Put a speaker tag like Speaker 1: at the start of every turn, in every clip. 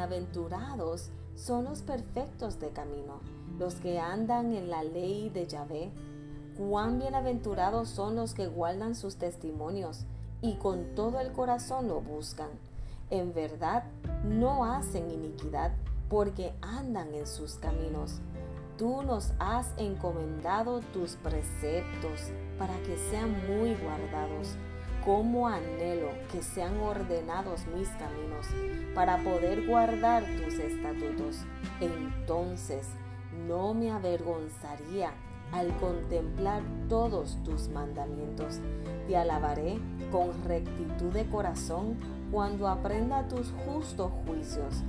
Speaker 1: Bienaventurados son los perfectos de camino, los que andan en la ley de Yahvé. Cuán bienaventurados son los que guardan sus testimonios y con todo el corazón lo buscan. En verdad, no hacen iniquidad porque andan en sus caminos. Tú nos has encomendado tus preceptos para que sean muy guardados. Como anhelo que sean ordenados mis caminos para poder guardar tus estatutos. Entonces no me avergonzaría al contemplar todos tus mandamientos. Te alabaré con rectitud de corazón cuando aprenda tus justos juicios.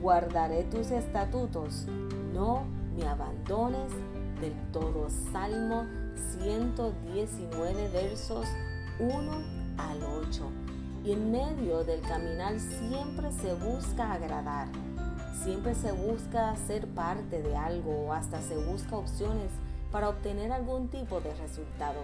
Speaker 1: Guardaré tus estatutos. No me abandones del todo. Salmo 119 versos 1 al 8. Y en medio del caminar siempre se busca agradar. Siempre se busca ser parte de algo o hasta se busca opciones para obtener algún tipo de resultado.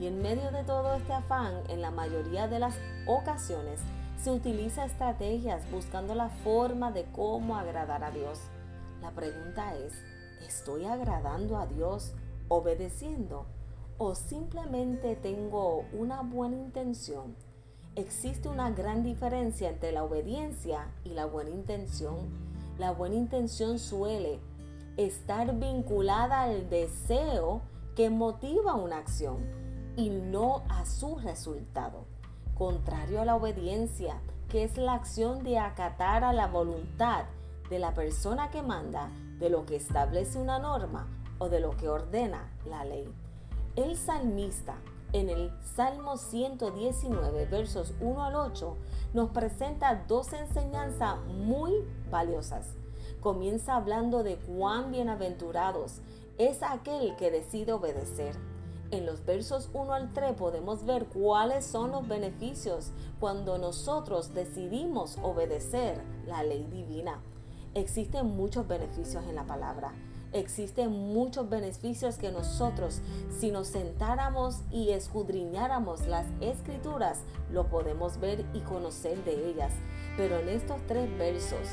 Speaker 1: Y en medio de todo este afán, en la mayoría de las ocasiones, se utiliza estrategias buscando la forma de cómo agradar a Dios. La pregunta es, ¿estoy agradando a Dios obedeciendo? ¿O simplemente tengo una buena intención? Existe una gran diferencia entre la obediencia y la buena intención. La buena intención suele estar vinculada al deseo que motiva una acción y no a su resultado. Contrario a la obediencia, que es la acción de acatar a la voluntad de la persona que manda, de lo que establece una norma o de lo que ordena la ley. El salmista en el Salmo 119, versos 1 al 8, nos presenta dos enseñanzas muy valiosas comienza hablando de cuán bienaventurados es aquel que decide obedecer. En los versos 1 al 3 podemos ver cuáles son los beneficios cuando nosotros decidimos obedecer la ley divina. Existen muchos beneficios en la palabra. Existen muchos beneficios que nosotros, si nos sentáramos y escudriñáramos las escrituras, lo podemos ver y conocer de ellas. Pero en estos tres versos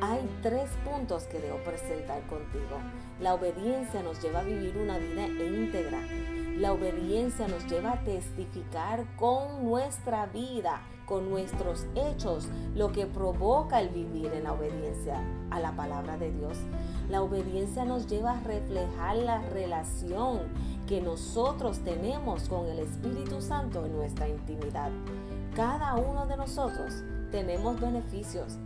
Speaker 1: hay tres puntos que debo presentar contigo. La obediencia nos lleva a vivir una vida íntegra. La obediencia nos lleva a testificar con nuestra vida, con nuestros hechos, lo que provoca el vivir en la obediencia a la palabra de Dios. La obediencia nos lleva a reflejar la relación que nosotros tenemos con el Espíritu Santo en nuestra intimidad. Cada uno de nosotros tenemos beneficios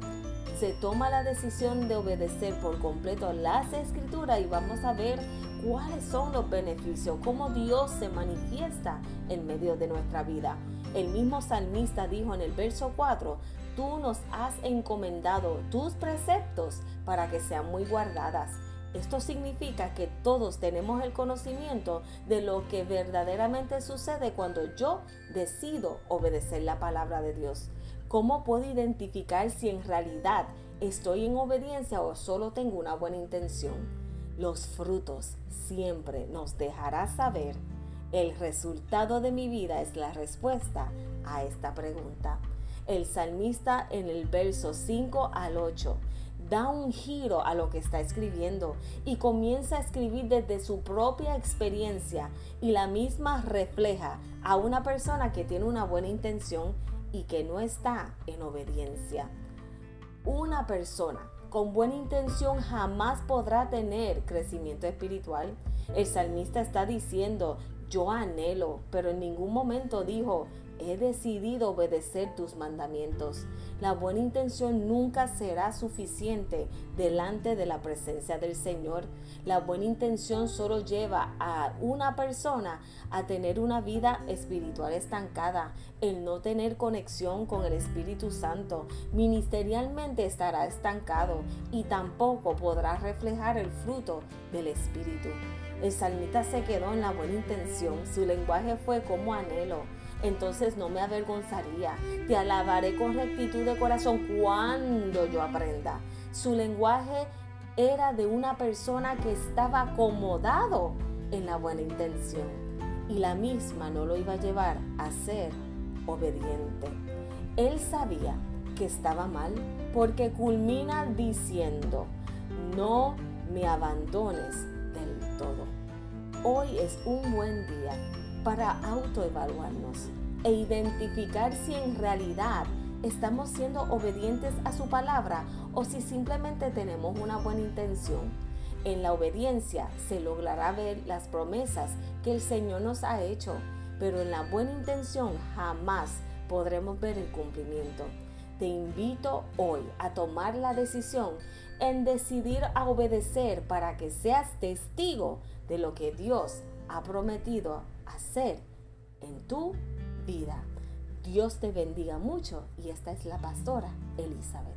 Speaker 1: se toma la decisión de obedecer por completo las escrituras y vamos a ver cuáles son los beneficios, cómo Dios se manifiesta en medio de nuestra vida. El mismo salmista dijo en el verso 4, tú nos has encomendado tus preceptos para que sean muy guardadas. Esto significa que todos tenemos el conocimiento de lo que verdaderamente sucede cuando yo decido obedecer la palabra de Dios. ¿Cómo puedo identificar si en realidad estoy en obediencia o solo tengo una buena intención? Los frutos siempre nos dejará saber. El resultado de mi vida es la respuesta a esta pregunta. El salmista en el verso 5 al 8 da un giro a lo que está escribiendo y comienza a escribir desde su propia experiencia y la misma refleja a una persona que tiene una buena intención y que no está en obediencia. Una persona con buena intención jamás podrá tener crecimiento espiritual. El salmista está diciendo, yo anhelo, pero en ningún momento dijo, he decidido obedecer tus mandamientos. La buena intención nunca será suficiente delante de la presencia del Señor. La buena intención solo lleva a una persona a tener una vida espiritual estancada, el no tener conexión con el Espíritu Santo. Ministerialmente estará estancado y tampoco podrá reflejar el fruto del Espíritu. El salmista se quedó en la buena intención, su lenguaje fue como anhelo entonces no me avergonzaría. Te alabaré con rectitud de corazón cuando yo aprenda. Su lenguaje era de una persona que estaba acomodado en la buena intención y la misma no lo iba a llevar a ser obediente. Él sabía que estaba mal, porque culmina diciendo, no me abandones. Hoy es un buen día para autoevaluarnos e identificar si en realidad estamos siendo obedientes a su palabra o si simplemente tenemos una buena intención. En la obediencia se logrará ver las promesas que el Señor nos ha hecho, pero en la buena intención jamás podremos ver el cumplimiento. Te invito hoy a tomar la decisión en decidir a obedecer para que seas testigo de lo que Dios ha prometido hacer en tu vida. Dios te bendiga mucho y esta es la pastora Elizabeth.